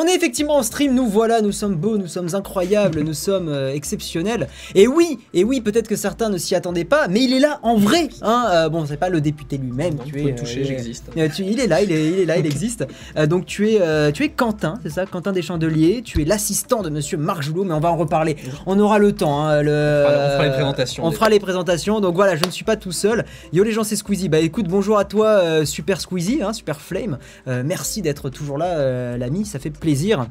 On est effectivement en stream, nous voilà, nous sommes beaux, nous sommes incroyables, nous sommes euh, exceptionnels. Et oui, et oui, peut-être que certains ne s'y attendaient pas, mais il est là en vrai. Hein euh, bon, c'est pas le député lui-même. Tu es, euh, j'existe. euh, il est là, il est, il est là, il existe. Donc tu es, tu es Quentin, c'est ça, Quentin des Chandeliers. Tu es l'assistant de Monsieur Marc Joulot, mais on va en reparler. On aura le temps. hein, le, On fera- on fera les présentations, On fera les présentations. Donc voilà, je ne suis pas tout seul. Yo les gens, c'est Squeezie. Bah écoute, bonjour à toi, Super Squeezie, hein, Super Flame. Merci d'être toujours là, l'ami, ça fait plaisir plaisir.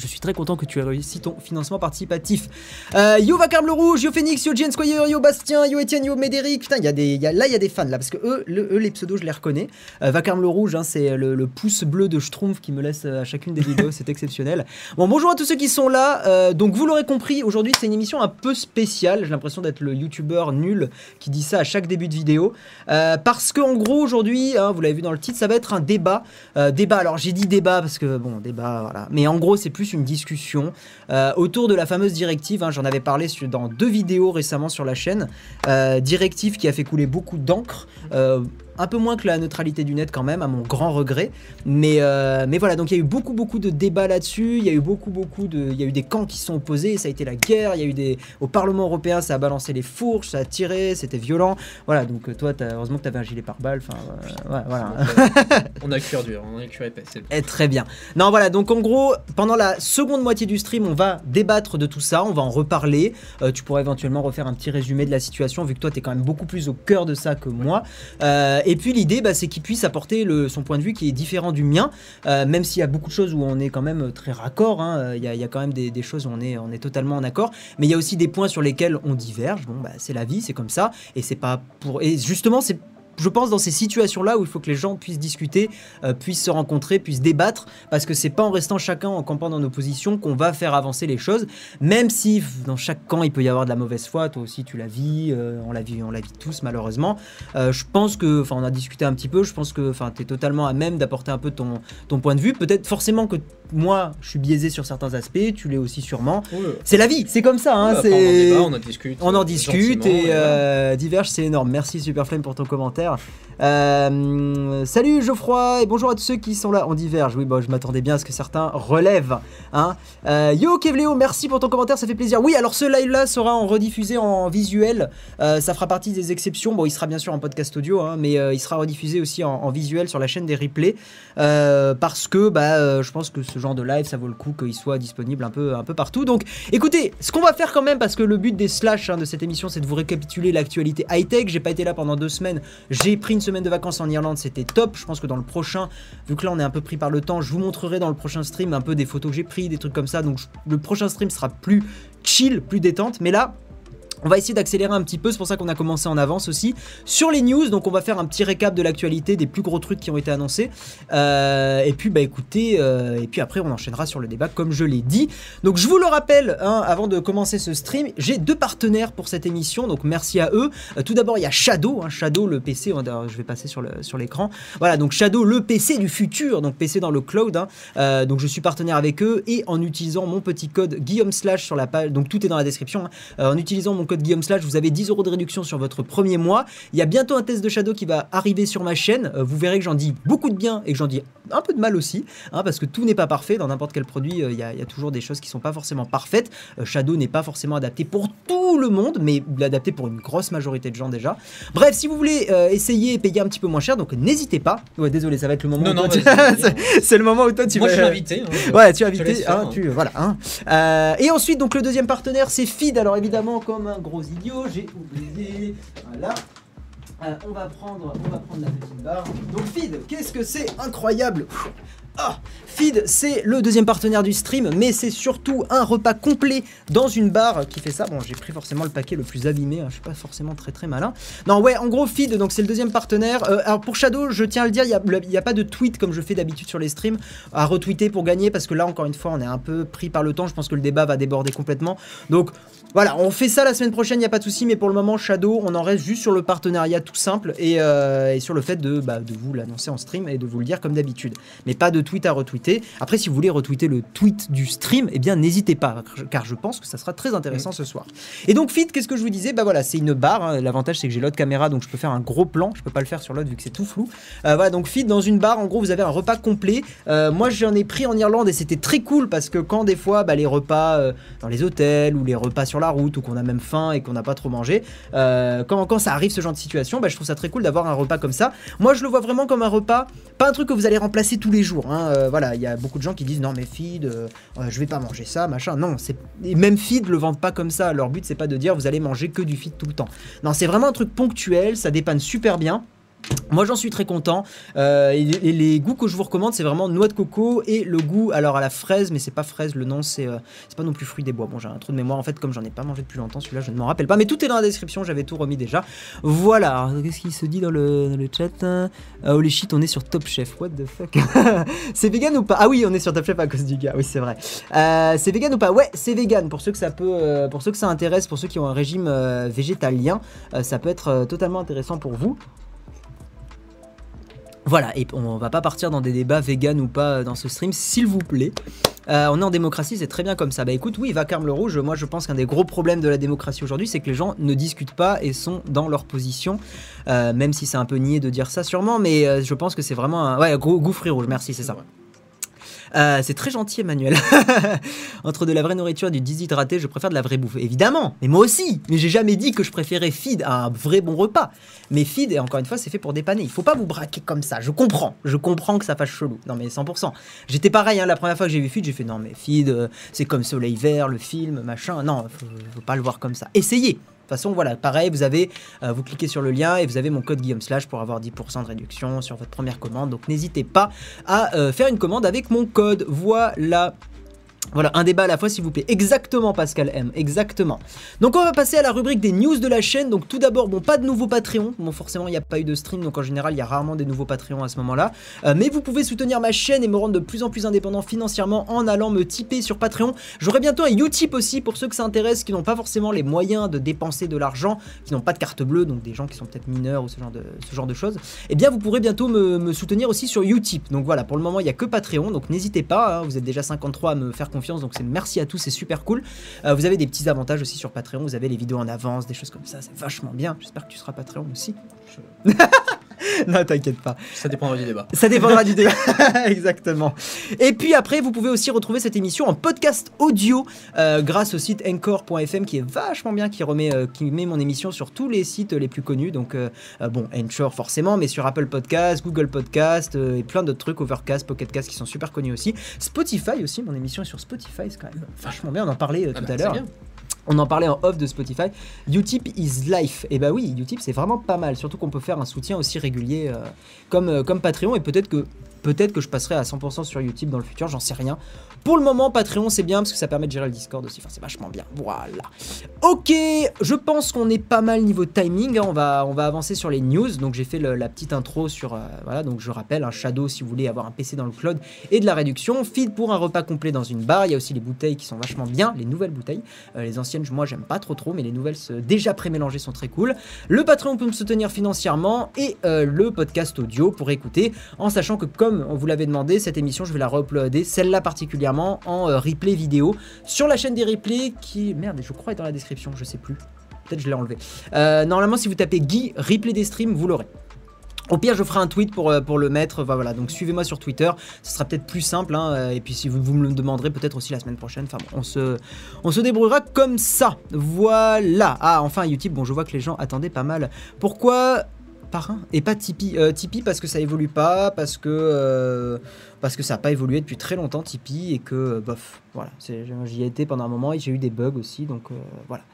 Je suis très content que tu aies réussi ton financement participatif. Euh, yo Vacarme le Rouge, yo Phoenix, yo Jen Squire, yo Bastien, yo Etienne, yo Médéric. Putain, y a des, y a- là il y a des fans là parce que eux, eux les pseudos je les reconnais. Euh, Vacarme le Rouge, hein, c'est le, pouce bleu de Schtroumpf qui me laisse euh, à chacune des vidéos, c'est exceptionnel. Bon, bonjour à tous ceux qui sont là. Euh, donc vous l'aurez compris, aujourd'hui c'est une émission un peu spéciale. J'ai l'impression d'être le youtubeur nul qui dit ça à chaque début de vidéo. Parce que en gros aujourd'hui, hein, vous l'avez vu dans le titre, ça va être un débat. Débat, alors j'ai dit débat parce que bon, débat, voilà. Mais en gros c'est plus une discussion euh, autour de la fameuse directive. hein, J'en avais parlé dans deux vidéos récemment sur la chaîne. Euh, directive qui a fait couler beaucoup d'encre. Un peu moins que la neutralité du net quand même, à mon grand regret. Mais, euh, mais voilà, donc il y a eu beaucoup beaucoup de débats là-dessus. Il y a eu beaucoup beaucoup de, il y a eu des camps qui se sont opposés. Ça a été la guerre. Il y a eu des, au Parlement européen, ça a balancé les fourches, ça a tiré, c'était violent. Voilà, donc euh, toi, heureusement que tu avais un gilet pare-balles. Enfin, euh, ouais, voilà. On a cuir dur, on a cuir épais. Eh, très bien. Non, voilà, donc en gros, pendant la seconde moitié du stream, on va débattre de tout ça, on va en reparler. Euh, tu pourrais éventuellement refaire un petit résumé de la situation, vu que toi, tu es quand même beaucoup plus au cœur de ça que moi. Euh, et puis, l'idée, bah, c'est qu'il puisse apporter son point de vue qui est différent du mien, euh, même s'il y a beaucoup de choses où on est quand même très raccord. hein. Euh, Il y, a, quand même des, choses où on est, on est totalement en accord. Mais il y a aussi des points sur lesquels on diverge. Bon, bah, c'est la vie, c'est comme ça. Et c'est pas pour. Et justement, c'est je pense dans ces situations-là où il faut que les gens puissent discuter, euh, puissent se rencontrer, puissent débattre, parce que c'est pas en restant chacun en campant dans nos positions qu'on va faire avancer les choses, même si dans chaque camp il peut y avoir de la mauvaise foi, toi aussi tu la vis, euh, on la vit, tous malheureusement. Euh, je pense que, enfin on a discuté un petit peu, je pense que, enfin t'es totalement à même d'apporter un peu ton, ton point de vue. Peut-être forcément que moi je suis biaisé sur certains aspects, tu l'es aussi sûrement. Ouais. C'est la vie, c'est comme ça, hein, Ouais, après, c'est. on en débat, on en discute. On en euh, discute et euh, Diverge, c'est énorme. Merci Superflame pour ton commentaire. Euh, salut Geoffroy et bonjour à tous ceux qui sont là. On diverge, oui, je m'attendais bien à ce que certains relèvent. Hein. Euh, yo Kevléo, merci pour ton commentaire, ça fait plaisir. Oui, alors ce live-là sera en rediffusé en visuel. Euh, ça fera partie des exceptions. Bon, il sera bien sûr en podcast audio, hein, mais il sera rediffusé aussi en, en visuel sur la chaîne des replays. Parce que bah, je pense que ce genre de live, ça vaut le coup qu'il soit disponible un peu, un peu partout. Donc écoutez, ce qu'on va faire quand même, parce que le but des slash hein, de cette émission, c'est de vous récapituler l'actualité high-tech. J'ai pas été là pendant deux semaines. J'ai pris une de vacances en Irlande, c'était top. Je pense que dans le prochain, vu que là on est un peu pris par le temps, je vous montrerai dans le prochain stream un peu des photos que j'ai pris, des trucs comme ça. Donc le prochain stream sera plus chill, plus détente. Mais là, on va essayer d'accélérer un petit peu, c'est pour ça qu'on a commencé en avance aussi. Sur les news, donc on va faire un petit récap de l'actualité, des plus gros trucs qui ont été annoncés. Euh, et puis bah écoutez, euh, et puis après on enchaînera sur le débat comme je l'ai dit. Donc je vous le rappelle, hein, avant de commencer ce stream, j'ai deux partenaires pour cette émission, donc merci à eux. Euh, tout d'abord il y a Shadow, hein, Shadow le PC, je vais passer sur l'écran. Voilà, donc Shadow le PC du futur, donc PC dans le cloud. hein. Donc je suis partenaire avec eux et en utilisant mon petit code Guillaume Slash sur la page, donc tout est dans la description. en utilisant mon code Guillaume Slash, vous avez 10 euros de réduction sur votre premier mois. Il y a bientôt un test de Shadow qui va arriver sur ma chaîne. Euh, vous verrez que j'en dis beaucoup de bien et que j'en dis un peu de mal aussi, hein, parce que tout n'est pas parfait. Dans n'importe quel produit, euh, il y, a- il y a toujours des choses qui sont pas forcément parfaites. Euh, Shadow n'est pas forcément adapté pour tout le monde, mais adapté pour une grosse majorité de gens déjà. Bref, si vous voulez euh, essayer et payer un petit peu moins cher, donc n'hésitez pas. Ouais, désolé, ça va être le moment. Non, où non, toi, tu- c'est le moment où toi tu Moi, vas. je suis invité. hein. Ouais, tu te invité, faire, hein, tu, voilà. Euh, et ensuite, donc le deuxième partenaire, c'est Feed. Alors évidemment, comme un gros idiot, j'ai oublié. Voilà. Euh, on va prendre, on va prendre la petite barre. Donc Feed, qu'est-ce que c'est incroyable? Ah, Feed, c'est le deuxième partenaire du stream, mais c'est surtout un repas complet dans une barre qui fait ça. Bon, j'ai pris forcément le paquet le plus abîmé, hein, je suis pas forcément très très malin. Non, ouais, en gros, Feed, donc c'est le deuxième partenaire. Euh, alors pour Shadow, je tiens à le dire, il n'y a, pas de tweet comme je fais d'habitude sur les streams à retweeter pour gagner, parce que là, encore une fois, on est un peu pris par le temps. Je pense que le débat va déborder complètement. Donc voilà, on fait ça la semaine prochaine, il n'y a pas de souci, mais pour le moment, Shadow, on en reste juste sur le partenariat tout simple et, euh, et sur le fait de, bah, de vous l'annoncer en stream et de vous le dire comme d'habitude. Mais pas de tweet à retweeter. Après, si vous voulez retweeter le tweet du stream, eh bien, n'hésitez pas, car je pense que ça sera très intéressant ce soir. Et donc, Fit, qu'est-ce que je vous disais? Bah voilà, c'est une barre. hein. L'avantage, c'est que j'ai l'autre caméra, donc je peux faire un gros plan. Je peux pas le faire sur l'autre vu que c'est tout flou. Euh, voilà, donc Fit, dans une barre, en gros, vous avez un repas complet. Euh, moi, j'en ai pris en Irlande et c'était très cool parce que quand des fois, bah, les repas dans les hôtels ou les repas sur la route ou qu'on a même faim et qu'on n'a pas trop mangé, euh, quand, quand ça arrive ce genre de situation, bah, je trouve ça très cool d'avoir un repas comme ça. Moi, je le vois vraiment comme un repas, pas un truc que vous allez remplacer tous les jours. hein. Euh, voilà, il y a beaucoup de gens qui disent non mais feed, euh, je vais pas manger ça, machin. Non, c'est même feed le vendent pas comme ça. Leur but c'est pas de dire vous allez manger que du feed tout le temps. Non, c'est vraiment un truc ponctuel, ça dépanne super bien. Moi j'en suis très content. Euh, et, les goûts que je vous recommande, c'est vraiment noix de coco et le goût alors à la fraise, mais c'est pas fraise, le nom c'est euh, c'est pas non plus fruit des bois. Bon, j'ai un trou de mémoire en fait, comme j'en ai pas mangé depuis longtemps, celui-là je ne m'en rappelle pas, mais tout est dans la description, j'avais tout remis déjà. Voilà, qu'est-ce qu'il se dit dans le, chat hein? Ah, Holy shit, on est sur Top Chef, what the fuck C'est vegan ou pas? Ah oui, on est sur Top Chef à cause du gars, oui c'est vrai. Euh, c'est vegan ou pas? Ouais, c'est vegan, pour ceux que ça peut, euh, pour ceux que ça intéresse, pour ceux qui ont un régime végétalien, ça peut être totalement intéressant pour vous. Voilà, et on va pas partir dans des débats vegan ou pas euh, dans ce stream, s'il vous plaît. Euh, on est en démocratie, c'est très bien comme ça. Bah écoute, oui, Vacarme le Rouge, moi je pense qu'un des gros problèmes de la démocratie aujourd'hui, c'est que les gens ne discutent pas et sont dans leur position. Euh, même si c'est un peu niais de dire ça sûrement, mais je pense que c'est vraiment un... Ouais, fruits rouges, merci, c'est ça. Euh, c'est très gentil, Emmanuel. Entre de la vraie nourriture et du déshydraté, je préfère de la vraie bouffe. Évidemment, mais moi aussi. Mais j'ai jamais dit que je préférais feed à un vrai bon repas. Mais feed, et encore une fois, c'est fait pour dépanner. Il faut pas vous braquer comme ça. Je comprends. Je comprends que ça fasse chelou. Non, mais 100%. J'étais pareil, hein, la première fois que j'ai vu feed, j'ai fait non, mais feed, euh, c'est comme Soleil Vert, le film, machin. Non, faut, faut pas le voir comme ça. Essayez. Façon, voilà, pareil, vous avez, euh, vous cliquez sur le lien et vous avez mon code Guillaume Slash pour avoir 10% de réduction sur votre première commande. Donc n'hésitez pas à euh, faire une commande avec mon code. Voilà. Voilà, un débat à la fois s'il vous plaît. Exactement Pascal M, exactement. Donc on va passer à la rubrique des news de la chaîne. Donc tout d'abord, bon, pas de nouveaux Patreon. Bon, forcément, il n'y a pas eu de stream, donc en général, il y a rarement des nouveaux Patreons à ce moment-là. Euh, mais vous pouvez soutenir ma chaîne et me rendre de plus en plus indépendant financièrement en allant me tiper sur Patreon. J'aurai bientôt un Utip aussi pour ceux que ça intéresse, qui n'ont pas forcément les moyens de dépenser de l'argent, qui n'ont pas de carte bleue, donc des gens qui sont peut-être mineurs ou ce genre de, ce genre de choses. Eh bien, vous pourrez bientôt me, me soutenir aussi sur Utip. Donc voilà, pour le moment, il n'y a que Patreon, donc n'hésitez pas. hein, vous êtes déjà 53 à me faire confiance, donc c'est merci à tous, c'est super cool. Euh, vous avez des petits avantages aussi sur Patreon, vous avez les vidéos en avance, des choses comme ça, c'est vachement bien. J'espère que tu seras Patreon aussi. non, t'inquiète pas. Ça dépendra du débat. Ça dépendra du débat. Exactement. Et puis après, vous pouvez aussi retrouver cette émission en podcast audio euh, grâce au site encore.fm qui est vachement bien, qui remet, euh, qui met mon émission sur tous les sites les plus connus. Donc euh, bon, Anchor forcément, mais sur Apple Podcast, Google Podcast et plein d'autres trucs, Overcast, Pocketcast qui sont super connus aussi. Spotify aussi, mon émission est sur Spotify, c'est quand même vachement bien. On en parlait Ah tout bah, à c'est l'heure. On en parlait en off de Spotify. Utip is life. Et bah oui, Utip c'est vraiment pas mal. Surtout qu'on peut faire un soutien aussi régulier euh, comme, euh, comme Patreon. Et peut-être que peut-être que je passerai à 100% sur Utip dans le futur. J'en sais rien. Pour le moment, Patreon c'est bien parce que ça permet de gérer le Discord aussi. Enfin, c'est vachement bien. Voilà. Ok, je pense qu'on est pas mal niveau timing. hein. On va on va avancer sur les news. Donc j'ai fait la petite intro sur euh, voilà. Donc je rappelle un Shadow si vous voulez avoir un PC dans le cloud et de la réduction. Feed pour un repas complet dans une barre. Il y a aussi les bouteilles qui sont vachement bien. Les nouvelles bouteilles. Euh, les anciennes, moi, j'aime pas trop trop, mais les nouvelles se- déjà pré-mélangées sont très cool. Le Patreon peut me soutenir financièrement et euh, le podcast audio pour écouter, en sachant que comme on vous l'avait demandé, cette émission, je vais la re-uploader, celle-là particulièrement, en euh, replay vidéo sur la chaîne des replays qui, merde, je crois est dans la description, je sais plus. Peut-être je l'ai enlevé. Euh, normalement, si vous tapez Guy replay des streams, vous l'aurez. Au pire, je ferai un tweet pour, euh, pour le mettre. Voilà, donc suivez-moi sur Twitter. Ce sera peut-être plus simple. hein, et puis, si vous, me le demanderez, peut-être aussi la semaine prochaine. Enfin, on se, on se débrouillera comme ça. Voilà. Ah, enfin, Utip. Bon, je vois que les gens attendaient pas mal. Pourquoi Et pas Tipeee. Euh, Tipeee parce que ça évolue pas, parce que euh, parce que ça n'a pas évolué depuis très longtemps Tipeee et que euh, bof, voilà, j'y ai été pendant un moment et j'ai eu des bugs aussi, donc euh, voilà.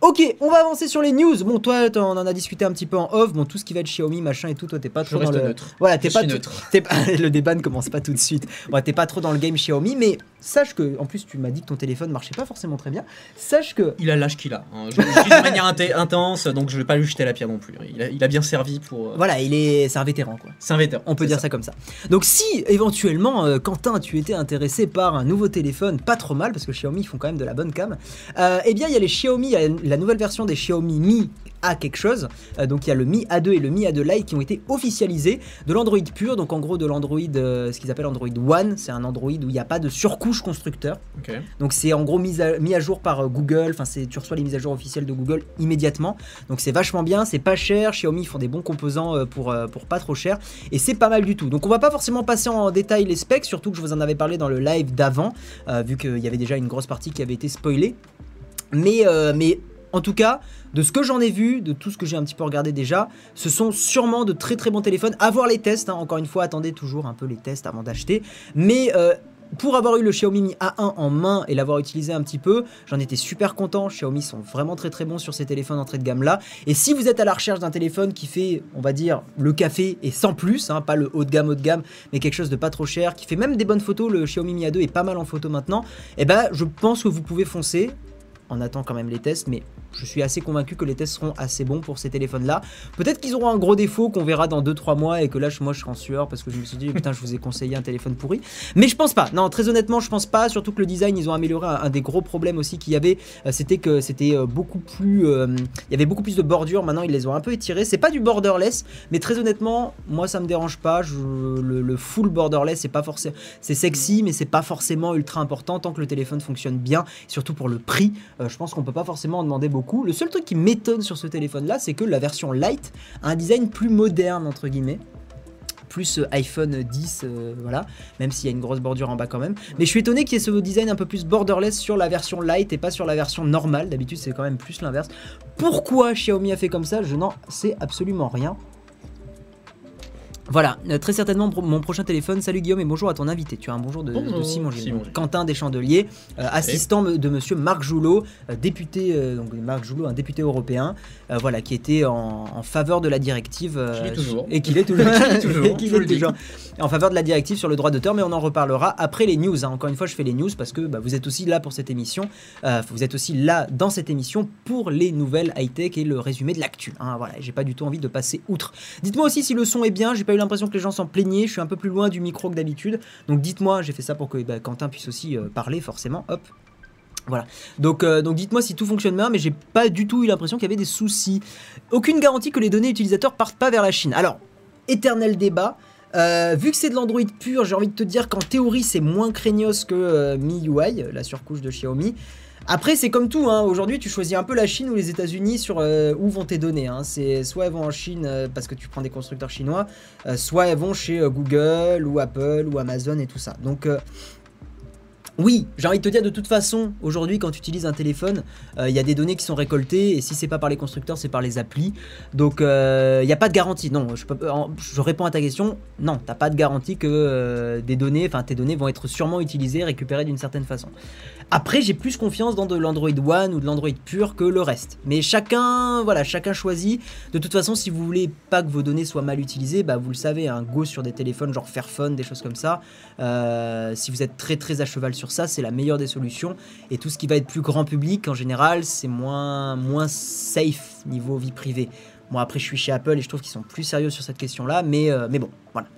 Ok, on va avancer sur les news. Bon, toi, on en a discuté un petit peu en off. Bon, tout ce qui va être Xiaomi, machin et tout, toi, t'es pas Je trop dans le. neutre. Voilà, t'es pas, neutre. le débat ne commence pas tout de suite. Ouais, t'es pas trop dans le game Xiaomi, mais sache que, en plus, tu m'as dit que ton téléphone marchait pas forcément très bien. Sache que Il a l'âge qu'il a. hein. Je de manière intense, donc je vais pas lui jeter la pierre non plus. Il a, il a bien servi pour. euh, voilà, il est, c'est un vétéran quoi. C'est un vétéran. On peut dire ça. comme ça. Donc si éventuellement euh, Quentin tu étais intéressé par un nouveau téléphone, pas trop mal parce que Xiaomi font quand même de la bonne cam. euh, eh bien il y a les Xiaomi, la nouvelle version des Xiaomi Mi A quelque chose. Euh, donc il y a le Mi A2 et le Mi A2 Lite qui ont été officialisés de l'Android pur, donc en gros de l'Android, euh, ce qu'ils appellent Android One. C'est un Android où il n'y a pas de surcouche constructeur. Donc c'est en gros mis à, mis à jour par euh, Google, enfin c'est tu reçois les mises à jour officielles de Google immédiatement. Donc c'est vachement bien, c'est pas cher, Xiaomi font des bons composants pour, pour pas trop cher et c'est pas mal du tout. Donc on va pas forcément passer en détail les specs, surtout que je vous en avais parlé dans le live d'avant, vu qu'il y avait déjà une grosse partie qui avait été spoilée. Mais, mais en tout cas, de ce que j'en ai vu, de tout ce que j'ai un petit peu regardé déjà, ce sont sûrement de très très bons téléphones. À voir les tests, hein. encore une fois, attendez toujours un peu les tests avant d'acheter. Mais euh, pour avoir eu le Xiaomi Mi A1 en main et l'avoir utilisé un petit peu, j'en étais super content. Xiaomi sont vraiment très très bons sur ces téléphones entrée de gamme là. Et si vous êtes à la recherche d'un téléphone qui fait, on va dire, le café et sans plus, hein, pas le haut de gamme haut de gamme, mais quelque chose de pas trop cher, qui fait même des bonnes photos, le Xiaomi Mi A2 est pas mal en photo maintenant, et ben je pense que vous pouvez foncer. On attend quand même les tests, mais je suis assez convaincu que les tests seront assez bons pour ces téléphones-là. Peut-être qu'ils auront un gros défaut qu'on verra dans 2-3 mois et que là, moi, je serai en sueur parce que je me suis dit, putain, je vous ai conseillé un téléphone pourri. Mais je pense pas. Non, très honnêtement, je pense pas. Surtout que le design, ils ont amélioré un, des gros problèmes aussi qu'il y avait. euh, C'était que c'était euh, beaucoup plus. euh, Il y avait beaucoup plus de bordures. Maintenant, ils les ont un peu étirées. C'est pas du borderless, mais très honnêtement, moi, ça me dérange pas. Je- le, le full borderless, c'est pas forcément. C'est sexy, mais c'est pas forcément ultra important tant que le téléphone fonctionne bien. Surtout pour le prix, euh, je pense qu'on peut pas forcément en demander beaucoup. Le seul truc qui m'étonne sur ce téléphone-là, c'est que la version Lite a un design plus moderne entre guillemets plus euh, iPhone 10, euh, voilà, même s'il y a une grosse bordure en bas quand même. Mais je suis étonné qu'il y ait ce design un peu plus borderless sur la version light et pas sur la version normale. D'habitude, c'est quand même plus l'inverse. Pourquoi Xiaomi a fait comme ça? Je n'en sais absolument rien. Voilà, euh, très certainement mon prochain téléphone. Salut Guillaume et bonjour à ton invité. Tu as un bonjour de, Bonjour, de Simon Gilles. Simon Donc, Gilles. Quentin Deschandelier, euh, assistant de monsieur Marc Joulot, euh, député, euh, donc Marc Joulot, un député européen, voilà, qui était en, en faveur de la directive. Et qu'il est toujours. Et qu'il est toujours en faveur de la directive sur le droit d'auteur, mais on en reparlera après les news. hein. Encore une fois, je fais les news parce que bah, vous êtes aussi là pour cette émission. Vous êtes aussi là dans cette émission pour les nouvelles high-tech et le résumé de l'actu. hein. voilà, j'ai pas du tout envie de passer outre. Dites-moi aussi si le son est bien. J'ai pas eu l'impression que les gens s'en plaignaient. Je suis un peu plus loin du micro que d'habitude. Donc dites-moi, j'ai fait ça pour que bah, Quentin puisse aussi euh, parler, forcément. Hop. Voilà. Donc, euh, donc dites-moi si tout fonctionne bien, mais j'ai pas du tout eu l'impression qu'il y avait des soucis. Aucune garantie que les données utilisateurs partent pas vers la Chine. Alors, éternel débat. Euh, vu que c'est de l'Android pur, j'ai envie de te dire qu'en théorie c'est moins craignos que MIUI, la surcouche de Xiaomi. Après, c'est comme tout, hein. aujourd'hui tu choisis un peu la Chine ou les États-Unis sur euh, où vont tes données. hein. C'est soit elles vont en Chine euh, parce que tu prends des constructeurs chinois, euh, soit elles vont chez Google ou Apple ou Amazon et tout ça. Donc, oui, j'ai envie de te dire de toute façon, aujourd'hui quand tu utilises un téléphone, il y a des données qui sont récoltées et si c'est pas par les constructeurs, c'est par les applis. Donc il n'y a pas de garantie. Non, je, réponds à ta question. Non, t'as pas de garantie que des données, enfin tes données vont être sûrement utilisées, récupérées d'une certaine façon. Après, j'ai plus confiance dans de l'Android One ou de l'Android pur que le reste. Mais chacun, voilà, chacun choisit. De toute façon, si vous voulez pas que vos données soient mal utilisées, bah vous le savez, un go sur des téléphones genre Fairphone, des choses comme ça. Euh, si vous êtes très très à cheval sur ça, c'est la meilleure des solutions. Et tout ce qui va être plus grand public, en général, c'est moins, moins safe niveau vie privée. Moi, après, je suis chez Apple et je trouve qu'ils sont plus sérieux sur cette question-là, mais, euh, mais bon, voilà.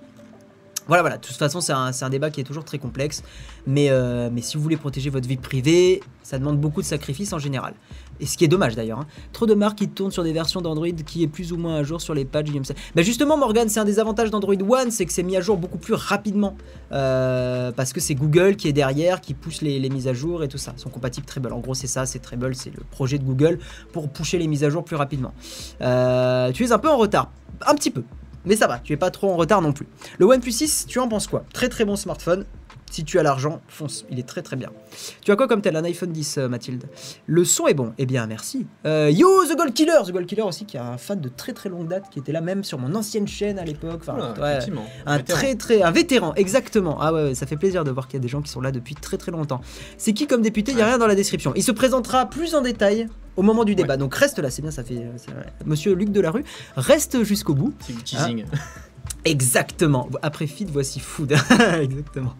Voilà, voilà, de toute façon, c'est un, un débat qui est toujours très complexe. Mais, euh, mais si vous voulez protéger votre vie privée, ça demande beaucoup de sacrifices en général. Et ce qui est dommage d'ailleurs. hein. Trop de marques qui tournent sur des versions d'Android qui est plus ou moins à jour sur les patchs. Bah justement, Morgan, c'est un des avantages d'Android One, c'est que c'est mis à jour beaucoup plus rapidement. Euh, parce que c'est Google qui est derrière, qui pousse les, les mises à jour et tout ça. Ils sont compatibles Treble. En gros, c'est ça, c'est Treble, c'est le projet de Google pour pousser les mises à jour plus rapidement. Euh, tu es un peu en retard. Un petit peu. Mais ça va, tu es pas trop en retard non plus. Le OnePlus 6, tu en penses quoi? Très très bon smartphone. Si tu as l'argent, fonce, il est très très bien. Tu as quoi comme tel? Un iPhone 10, euh, Mathilde? Le son est bon. Eh bien, merci. Euh, yo, The Gold Killer! The Gold Killer aussi, qui est un fan de très très longue date, qui était là même sur mon ancienne chaîne à l'époque. Enfin, ouais, un Vétéran. très très un vétéran exactement. Ah ouais, ça fait plaisir de voir qu'il y a des gens qui sont là depuis très très longtemps. C'est qui comme député? Il y a rien dans la description. Il se présentera plus en détail au moment du débat. Donc reste là c'est bien ça fait vrai. monsieur Luc Delarue reste jusqu'au bout. C'est du teasing. Exactement. Après feed, voici food. Exactement.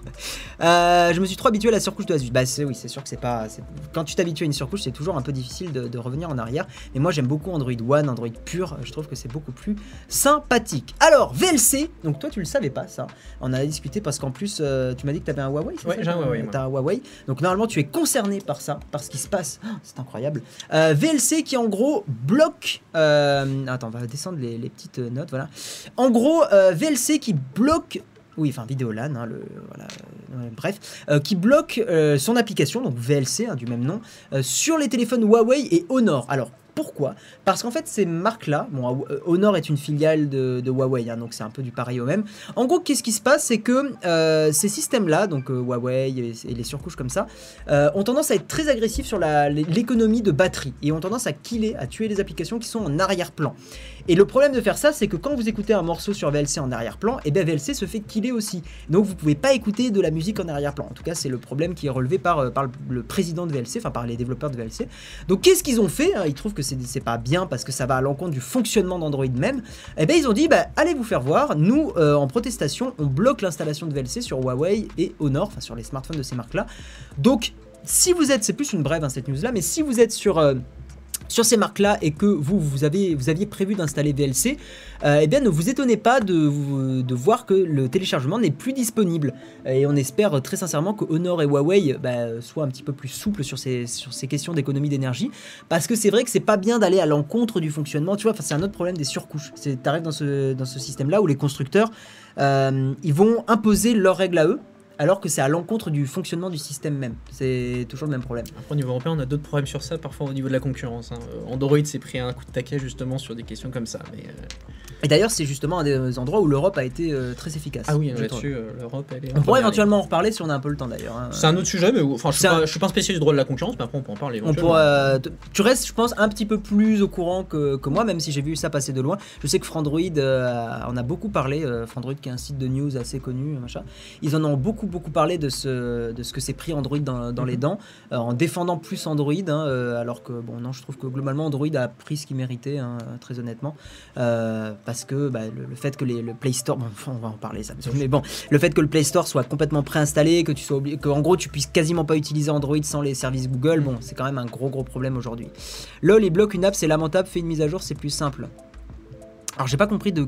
Euh, je me suis trop habitué à la surcouche de Asus. Bah c'est- oui, c'est sûr que c'est pas. Quand tu t'habitues à une surcouche, c'est toujours un peu difficile de, de revenir en arrière. Mais moi, j'aime beaucoup Android One, Android pur. Je trouve que c'est beaucoup plus sympathique. Alors VLC. Donc toi, tu le savais pas ça. On en a discuté parce qu'en plus, euh, tu m'as dit que tu avais un Huawei. Ouais, j'ai un Huawei. T'as un Huawei. Donc normalement, tu es concerné par ça, par ce qui se passe. Ah, c'est incroyable. Euh, VLC qui en gros bloque. attends, on va descendre les, les petites notes. Voilà. En gros, euh, VLC qui bloque. Oui, enfin Vidéolan, hein, le, voilà, euh, bref, euh, qui bloque euh, son application, donc VLC, hein, du même nom, sur les téléphones Huawei et Honor. Alors, pourquoi? Parce qu'en fait, ces marques-là, bon, Honor est une filiale de, Huawei, hein, donc c'est un peu du pareil au même. En gros, qu'est-ce qui se passe? C'est que ces systèmes-là, donc Huawei et, et les surcouches comme ça, ont tendance à être très agressifs sur l'économie de batterie et ont tendance à killer, à tuer les applications qui sont en arrière-plan. Et le problème de faire ça, c'est que quand vous écoutez un morceau sur VLC en arrière-plan, et bien VLC se fait killer aussi. Donc vous pouvez pas écouter de la musique en arrière-plan. En tout cas, c'est le problème qui est relevé par, euh, le- président de VLC, enfin par les développeurs de VLC. Donc qu'est-ce qu'ils ont fait hein? Ils trouvent que c'est pas bien parce que ça va à l'encontre du fonctionnement d'Android même. Et bien ils ont dit, bah, allez vous faire voir. Nous, euh, en protestation, on bloque l'installation de VLC sur Huawei et Honor, enfin sur les smartphones de ces marques-là. Donc si vous êtes, c'est plus une brève hein, cette news-là, mais si vous êtes sur euh, sur ces marques-là et que vous, vous, aviez prévu d'installer VLC, euh, eh bien ne vous étonnez pas de, de voir que le téléchargement n'est plus disponible. Et on espère très sincèrement que Honor et Huawei bah, soient un petit peu plus souples sur ces, sur ces questions d'économie d'énergie. Parce que c'est vrai que c'est pas bien d'aller à l'encontre du fonctionnement. Tu vois, c'est un autre problème des surcouches. Tu arrives dans ce, dans ce système-là où les constructeurs, euh, ils vont imposer leurs règles à eux. Alors que c'est à l'encontre du fonctionnement du système même. C'est toujours le même problème. Après, au niveau européen, on a d'autres problèmes sur ça, parfois au niveau de la concurrence. hein. Euh, Android s'est pris un coup de taquet justement sur des questions comme ça. Mais, euh, Et d'ailleurs, c'est justement un des endroits où l'Europe a été euh, très efficace. Ah oui, trouve. là-dessus, l'Europe, elle est. On pourrait éventuellement en reparler si on a un peu le temps d'ailleurs. hein. C'est un autre sujet, mais enfin, je suis, un- pas, je suis pas un spécialiste du droit de la concurrence, mais après, on peut en parler. On t- tu restes, je pense, un petit peu plus au courant que, que moi, même si j'ai vu ça passer de loin. Je sais que Frandroid, euh, on a beaucoup parlé. euh, Frandroid, qui est un site de news assez connu, machin. Ils en ont beaucoup, beaucoup parlé de ce, de ce que s'est pris Android dans, dans les Mhm. dents, euh, en défendant plus Android, hein, euh, alors que, bon, non, je trouve que globalement, Android a pris ce qu'il méritait, hein, très honnêtement. Euh, parce que bah, le, le fait que les, le Play Store, bon, on va en parler ça, mais bon, le fait que le Play Store soit complètement préinstallé, que tu sois obligé, que en gros tu puisses quasiment pas utiliser Android sans les services Google, bon, c'est quand même un gros gros problème aujourd'hui. LOL, il bloque une app, c'est lamentable, fais une mise à jour, c'est plus simple. Alors j'ai pas compris de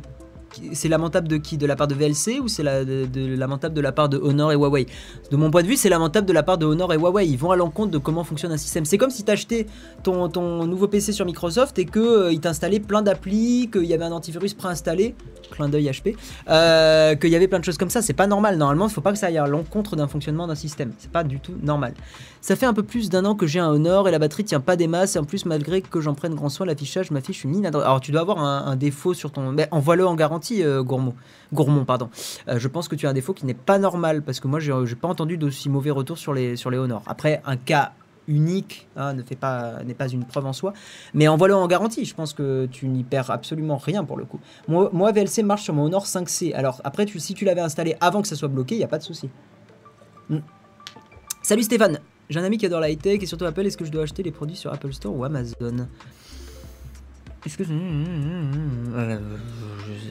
c'est lamentable de qui? De la part de VLC ou c'est lamentable de la part de Honor et Huawei? De mon point de vue, c'est lamentable de la part de Honor et Huawei. Ils vont à l'encontre de comment fonctionne un système. C'est comme si t'achetais ton, ton nouveau PC sur Microsoft et que euh, t'installait plein d'applis, qu'il y avait un antivirus préinstallé, clin d'œil HP, euh, qu'il y avait plein de choses comme ça. C'est pas normal. Normalement, il faut pas que ça aille à l'encontre d'un fonctionnement d'un système. C'est pas du tout normal. Ça fait un peu plus d'un an que j'ai un Honor et la batterie tient pas des masses. Et en plus, malgré que j'en prenne grand soin, l'affichage m'affiche une ligne. Alors, tu dois avoir un, un défaut sur ton. Mais envoie-le en garantie, euh, Gourmand. Pardon. Euh, je pense que tu as un défaut qui n'est pas normal parce que moi, j'ai j'ai pas entendu d'aussi mauvais retours sur les, sur Honor. Après, un cas unique hein, ne fait pas n'est pas une preuve en soi mais envoie-le en garantie je pense que tu n'y perds absolument rien pour le coup moi, VLC marche sur mon Honor 5C alors après tu, si tu l'avais installé avant que ça soit bloqué il y a pas de souci Hmm. salut Stéphane j'ai un ami qui adore la high-tech et surtout Apple est-ce que je dois acheter les produits sur Apple Store ou Amazon? Est-ce que Euh,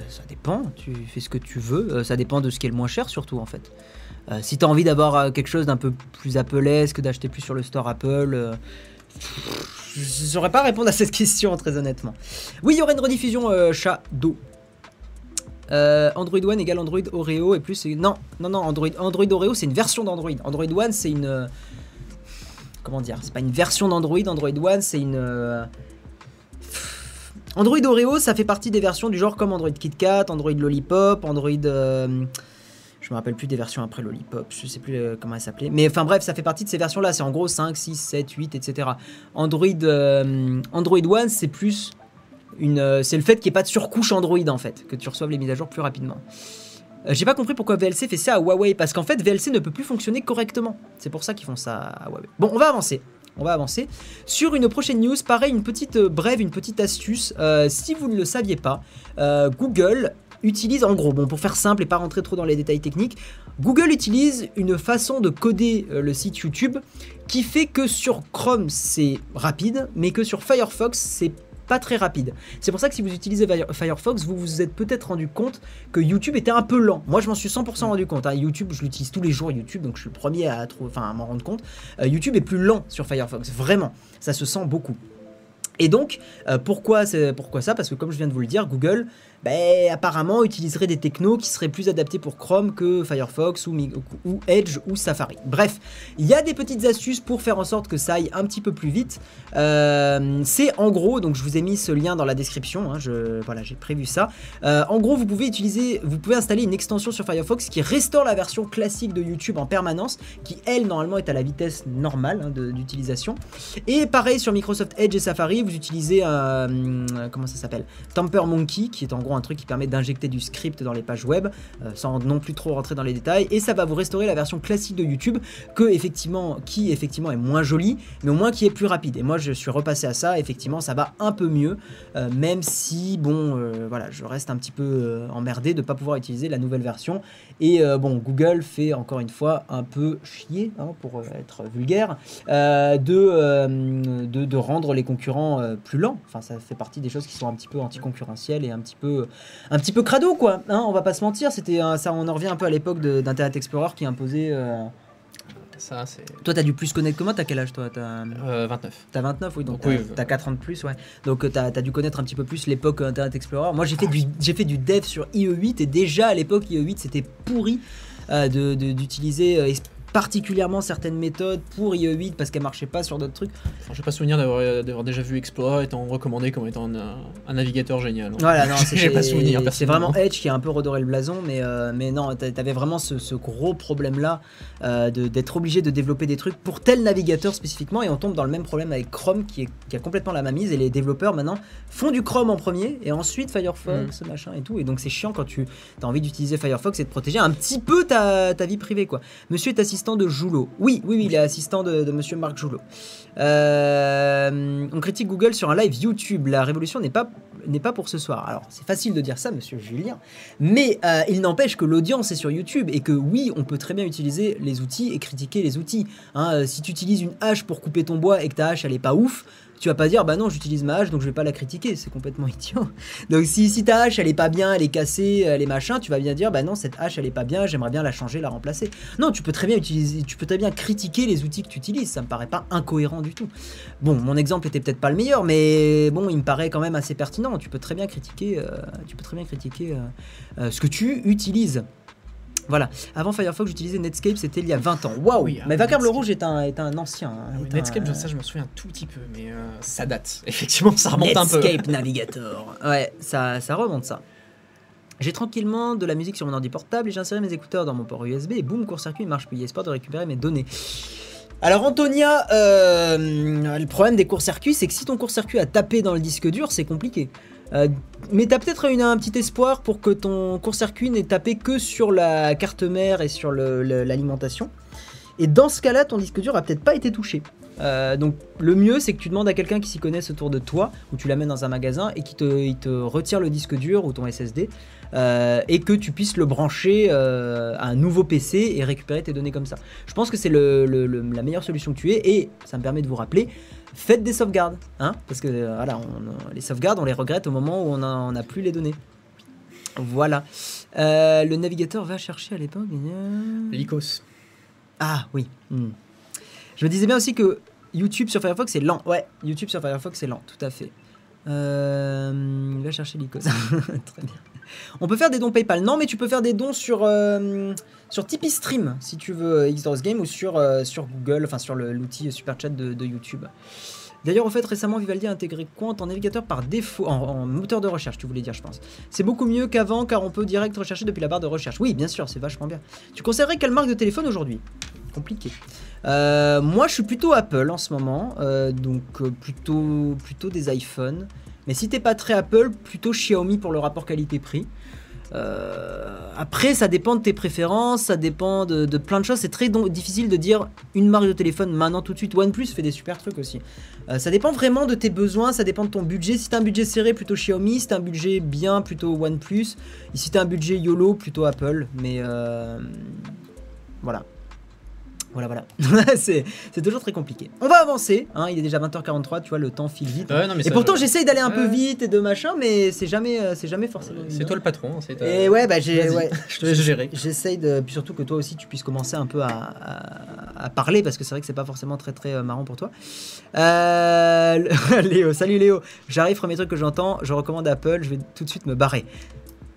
ça dépend tu fais ce que tu veux Euh, ça dépend de ce qui est le moins cher surtout en fait euh, si tu as envie d'avoir quelque chose d'un peu plus Apple-esque, d'acheter plus sur le store Apple, je saurais pas répondre à cette question très honnêtement. Oui, il y aurait une rediffusion. Euh, Android One égale Android Oreo et plus. Non, non, non, Android, Android Oreo c'est une version d'Android. Android One c'est une. Comment dire C'est pas une version d'Android. Android One c'est une. Android Oreo ça fait partie des versions du genre comme Android KitKat, Android Lollipop, Android. euh, je me rappelle plus des versions après Lollipop, je sais plus euh, comment elle s'appelait. Mais enfin bref, ça fait partie de ces versions-là. C'est en gros 5, 6, 7, 8, etc. Android, euh, Android One, c'est plus une. euh, c'est le fait qu'il n'y ait pas de surcouche Android en fait, que tu reçoives les mises à jour plus rapidement. J'ai pas compris pourquoi VLC fait ça à Huawei, parce qu'en fait VLC ne peut plus fonctionner correctement. C'est pour ça qu'ils font ça à Huawei. Bon, on va avancer. On va avancer. Sur une prochaine news, pareil, une petite euh, brève, une petite astuce. Euh, si vous ne le saviez pas, euh, Google utilise, en gros, bon, pour faire simple et pas rentrer trop dans les détails techniques, Google utilise une façon de coder le site YouTube qui fait que sur Chrome c'est rapide, mais que sur Firefox c'est pas très rapide. C'est pour ça que si vous utilisez Fire- Firefox, vous vous êtes peut-être rendu compte que YouTube était un peu lent. Moi, je m'en suis 100% rendu compte. hein. YouTube, je l'utilise tous les jours, YouTube, donc je suis le premier à, à m'en rendre compte. Euh, YouTube est plus lent sur Firefox, vraiment. Ça se sent beaucoup. Et donc, euh, pourquoi, pourquoi ça? Parce que comme je viens de vous le dire, Google, ben, apparemment, utiliserait des technos qui seraient plus adaptés pour Chrome que Firefox ou, Edge ou Safari. Bref, il y a des petites astuces pour faire en sorte que ça aille un petit peu plus vite. Euh, c'est en gros, donc je vous ai mis ce lien dans la description, hein, voilà, j'ai prévu ça. Euh, en gros, vous pouvez utiliser, vous pouvez installer une extension sur Firefox qui restaure la version classique de YouTube en permanence, qui elle normalement est à la vitesse normale hein, d'utilisation. Et pareil sur Microsoft Edge et Safari, vous utilisez un hum, comment ça s'appelle? Tamper Monkey, qui est en gros un truc qui permet d'injecter du script dans les pages web, euh, sans non plus trop rentrer dans les détails, et ça va vous restaurer la version classique de YouTube, que effectivement, qui effectivement est moins jolie, mais au moins qui est plus rapide. Et moi, je suis repassé à ça. Effectivement, ça va un peu mieux, euh, même si bon, euh, voilà, je reste un petit peu emmerdé de pas pouvoir utiliser la nouvelle version. Et bon, Google fait encore une fois un peu chier, hein, pour être vulgaire, de, de, de rendre les concurrents plus lents. Enfin, ça fait partie des choses qui sont un petit peu anticoncurrentielles et un petit peu, un petit peu crado, quoi. Hein, on va pas se mentir. C'était ça, on en revient un peu à l'époque d'Internet Explorer qui imposait. euh, Ça, Toi, t'as dû plus connaître que moi. T'as quel âge, toi? T'as euh, 29. T'as 29, oui, donc Donc oui, t'as- euh, t'as 4 ans de plus, ouais. Donc euh, t'as as dû connaître un petit peu plus l'époque euh, Internet Explorer. Moi j'ai fait, du, fait du dev sur IE8 et déjà à l'époque IE8 c'était pourri euh, de- de- d'utiliser euh, particulièrement certaines méthodes pour IE8 parce qu'elles marchaient pas sur d'autres trucs. Enfin, j'ai pas souvenir d'avoir d'avoir déjà vu Explorer étant recommandé comme étant un, un navigateur génial. hein. Voilà, non, J'ai pas souvenir, C'est vraiment Edge qui a un peu redoré le blason, mais, euh, mais non, t'a- t'avais vraiment ce, ce gros problème-là euh, d'être obligé de développer des trucs pour tel navigateur spécifiquement, et on tombe dans le même problème avec Chrome qui, est- qui a complètement la mamise, et les développeurs maintenant font du Chrome en premier, et ensuite Firefox, Mm. machin et tout, et donc c'est chiant quand tu as envie d'utiliser Firefox et de protéger un petit peu ta, ta vie privée, quoi. Monsieur est assistant de Joulot. Oui, oui, oui, il est assistant de, de monsieur Marc Joulot. Euh, on critique Google sur un live YouTube. La révolution n'est pas, n'est pas pour ce soir. Alors, c'est facile de dire ça, monsieur Julien. Mais euh, il n'empêche que l'audience est sur YouTube et que oui, on peut très bien utiliser les outils et critiquer les outils. Hein, euh, si tu utilises une hache pour couper ton bois et que ta hache elle est pas ouf, tu vas pas dire bah non j'utilise ma hache donc je vais pas la critiquer, c'est complètement idiot. Donc si, si ta hache elle est pas bien, elle est cassée, elle est machin, tu vas bien dire bah non cette hache elle est pas bien, j'aimerais bien la changer, la remplacer. Non, tu peux très bien utiliser, tu peux très bien critiquer les outils que tu utilises, ça me paraît pas incohérent du tout. Bon, mon exemple était peut-être pas le meilleur, mais bon, il me paraît quand même assez pertinent. Tu peux très bien critiquer, euh, tu peux très bien critiquer euh, euh, ce que tu utilises. Voilà. Avant Firefox, j'utilisais Netscape, c'était il y a 20 ans. Waouh Oui, Mais Vacarme le Netscape. Rouge est un, est un ancien. hein, oui, est un- Netscape, ça je m'en souviens un tout petit peu, mais euh, ça date. Effectivement, ça remonte un peu. Netscape Navigator. Ouais, ça, ça remonte ça. J'ai tranquillement de la musique sur mon ordi portable et j'ai inséré mes écouteurs dans mon port USB et boum, court-circuit il marche plus. Espoir de récupérer mes données. Alors Antonia, euh, le problème des courts-circuits, c'est que si ton court-circuit a tapé dans le disque dur, c'est compliqué. Euh, mais t'as peut-être un petit espoir pour que ton court-circuit n'ait tapé que sur la carte mère et sur l'alimentation. Et dans ce cas-là, ton disque dur a peut-être pas été touché. Euh, donc le mieux c'est que tu demandes à quelqu'un qui s'y connaisse autour de toi ou tu l'amènes dans un magasin et qui te, te retire le disque dur ou ton SSD euh, et que tu puisses le brancher à un nouveau PC et récupérer tes données comme ça. Je pense que c'est la meilleure solution que tu aies et ça me permet de vous rappeler faites des sauvegardes hein parce que euh, voilà on- les sauvegardes on les regrette au moment où on n'a plus les données. Voilà. Euh, le navigateur va chercher à l'époque. Lycos. Ah oui. Hmm. Je me disais bien aussi que YouTube sur Firefox c'est lent. Ouais, YouTube sur Firefox c'est lent, tout à fait. Euh, va chercher l'icône. Très bien. On peut faire des dons PayPal. Non, mais tu peux faire des dons sur, euh, Tipeee Stream si tu veux euh, Xdoors Game ou sur, euh, Google, enfin sur l'outil Super Chat de, YouTube. D'ailleurs, au fait, récemment, Vivaldi a intégré Quant en navigateur par défaut, en, moteur de recherche, tu voulais dire, je pense. C'est beaucoup mieux qu'avant car on peut direct rechercher depuis la barre de recherche. Oui, bien sûr, c'est vachement bien. Tu conseillerais quelle marque de téléphone aujourd'hui? Compliqué. Moi, je suis plutôt Apple en ce moment, donc plutôt, plutôt des iPhones. Mais si t'es pas très Apple, plutôt Xiaomi pour le rapport qualité-prix. Euh, après, ça dépend de tes préférences, ça dépend de, plein de choses. C'est très difficile de dire une marque de téléphone maintenant tout de suite. OnePlus fait des super trucs aussi. Euh, ça dépend vraiment de tes besoins, ça dépend de ton budget. Si t'as un budget serré, plutôt Xiaomi. Si t'as un budget bien, plutôt OnePlus. Et si t'as un budget YOLO, plutôt Apple. Mais euh, voilà. Voilà, voilà. c'est c'est toujours très compliqué. On va avancer. Hein, il est déjà 20h43, tu vois, le temps file vite. Ouais, non, mais Et ça, pourtant, je- j'essaye d'aller un peu vite et de machin, mais c'est jamais, euh, c'est jamais forcément. C'est évident. toi le patron. c'est ta- Et ouais, bah j'ai. Ouais. je te laisse gérer. J'essaye de. Puis surtout que toi aussi, tu puisses commencer un peu à, à- à parler, parce que c'est vrai que c'est pas forcément très très euh, marrant pour toi. Euh, Léo, salut Léo. J'arrive, premier truc que j'entends, je recommande Apple, je vais tout de suite me barrer.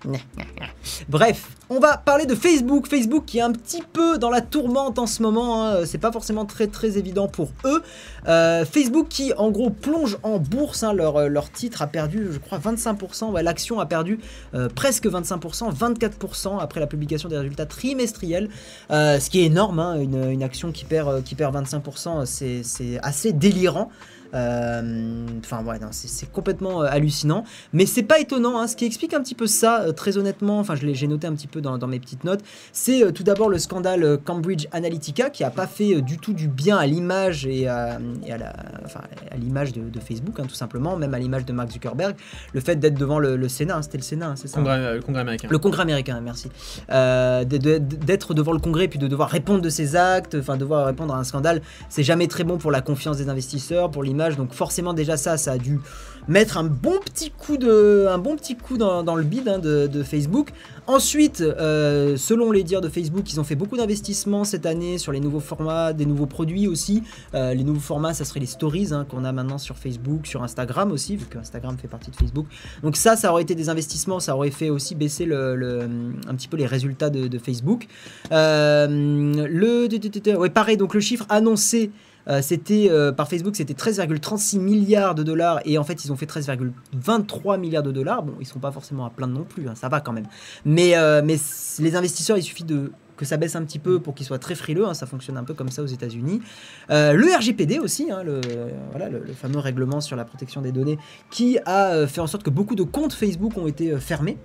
Bref, on va parler de Facebook. Facebook qui est un petit peu dans la tourmente en ce moment. hein. C'est pas forcément très très évident pour eux. Euh, Facebook qui en gros plonge en bourse. hein. Leur, euh, leur titre a perdu, je crois, 25%. Ouais, L'action a perdu euh, presque 25%, 24% après la publication des résultats trimestriels. Euh, ce qui est énorme. hein. Une, action qui perd, euh, qui perd 25%, c'est c'est assez délirant. Euh, Enfin, ouais, c'est- complètement euh, hallucinant. Mais c'est pas étonnant, hein. ce qui explique un petit peu ça, euh, très honnêtement, enfin je l'ai- noté un petit peu dans, dans mes petites notes, c'est tout d'abord le scandale Cambridge Analytica qui a pas fait du tout du bien à l'image et, à, et à la- enfin, à l'image de, de Facebook, hein, tout simplement, même à l'image de Mark Zuckerberg, le fait d'être devant le, le Sénat, hein, c'était le Sénat, c'est ça Congrès, le congrès américain. le Congrès américain, merci. Euh, D'être devant le Congrès puis de devoir répondre de ses actes, enfin devoir répondre à un scandale, c'est jamais très bon pour la confiance des investisseurs, pour l'image. Donc forcément déjà ça, ça a dû mettre un bon petit coup de, un bon petit coup dans, le bide hein, de, Facebook. Ensuite, euh, selon les dires de Facebook, ils ont fait beaucoup d'investissements cette année sur les nouveaux formats, des nouveaux produits aussi. Euh, les nouveaux formats, ça serait les stories hein, qu'on a maintenant sur Facebook, sur Instagram aussi, vu que Instagram fait partie de Facebook. Donc ça, ça aurait été des investissements, ça aurait fait aussi baisser un petit peu les résultats de, Facebook. Euh, le, pareil, donc le chiffre annoncé. Euh, c'était euh, par Facebook, c'était 13,36 milliards de dollars et en fait ils ont fait 13,23 milliards de dollars. Bon, ils sont pas forcément à plaindre non plus, hein, ça va quand même. Mais, euh, mais les investisseurs, il suffit de que ça baisse un petit peu pour qu'ils soient très frileux. hein, ça fonctionne un peu comme ça aux États-Unis. Euh, le RGPD aussi, hein, le, voilà, le, le fameux règlement sur la protection des données, qui a euh, fait en sorte que beaucoup de comptes Facebook ont été fermés.